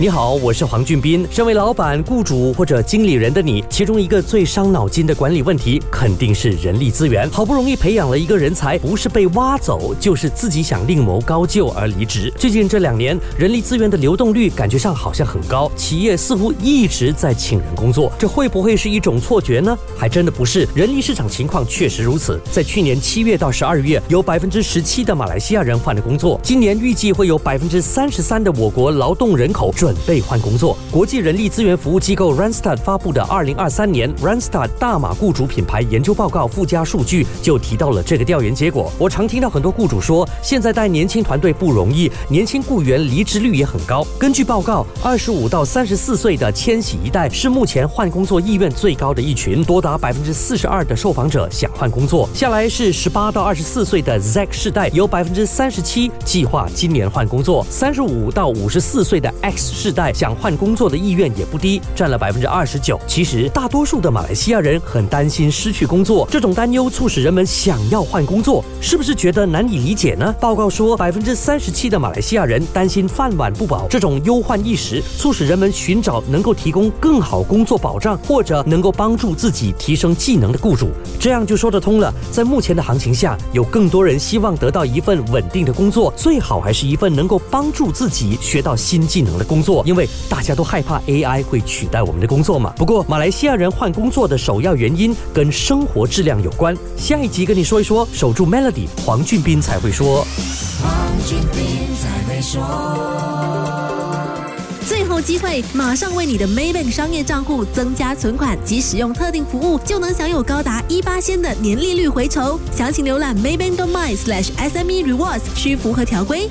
你好，我是黄俊斌。身为老板、雇主或者经理人的你，其中一个最伤脑筋的管理问题，肯定是人力资源。好不容易培养了一个人才，不是被挖走，就是自己想另谋高就而离职。最近这两年，人力资源的流动率感觉上好像很高，企业似乎一直在请人工作，这会不会是一种错觉呢？还真的不是，人力市场情况确实如此。在去年七月到十二月，有百分之十七的马来西亚人换了工作，今年预计会有百分之三十三的我国劳动人口准备换工作。国际人力资源服务机构 Randstad 发布的二零二三年 Randstad 大马雇主品牌研究报告附加数据就提到了这个调研结果。我常听到很多雇主说，现在带年轻团队不容易，年轻雇员离职率也很高。根据报告，二十五到三十四岁的千禧一代是目前换工作意愿最高的一群，多达百分之四十二的受访者想换工作。下来是十八到二十四岁的 Z 世代，有百分之三十七计划今年换工作。三十五到五十四岁的 X 世代想换工作的意愿也不低，占了百分之二十九。其实，大多数的马来西亚人很担心失去工作，这种担忧促使人们想要换工作，是不是觉得难以理解呢？报告说，百分之三十七的马来西亚人担心饭碗不保，这种忧患意识促使人们寻找能够提供更好工作保障或者能够帮助自己提升技能的雇主，这样就说得通了。在目前的行情下，有更多人希望得到一份稳定的工作，最好还是一份能够帮助自己学到新技能的工作，因为大家都害怕 AI 会取代我们的工作嘛。不过，马来西亚人换工作的首要原因跟生活质量有关。下一集跟你说一说，守住 Melody，黄俊斌才会说。黄俊斌才会说。最后机会，马上为你的 Maybank 商业账户增加存款及使用特定服务，就能享有高达一八仙的年利率回酬。详情浏览 maybank.my/sme rewards，需符合条规。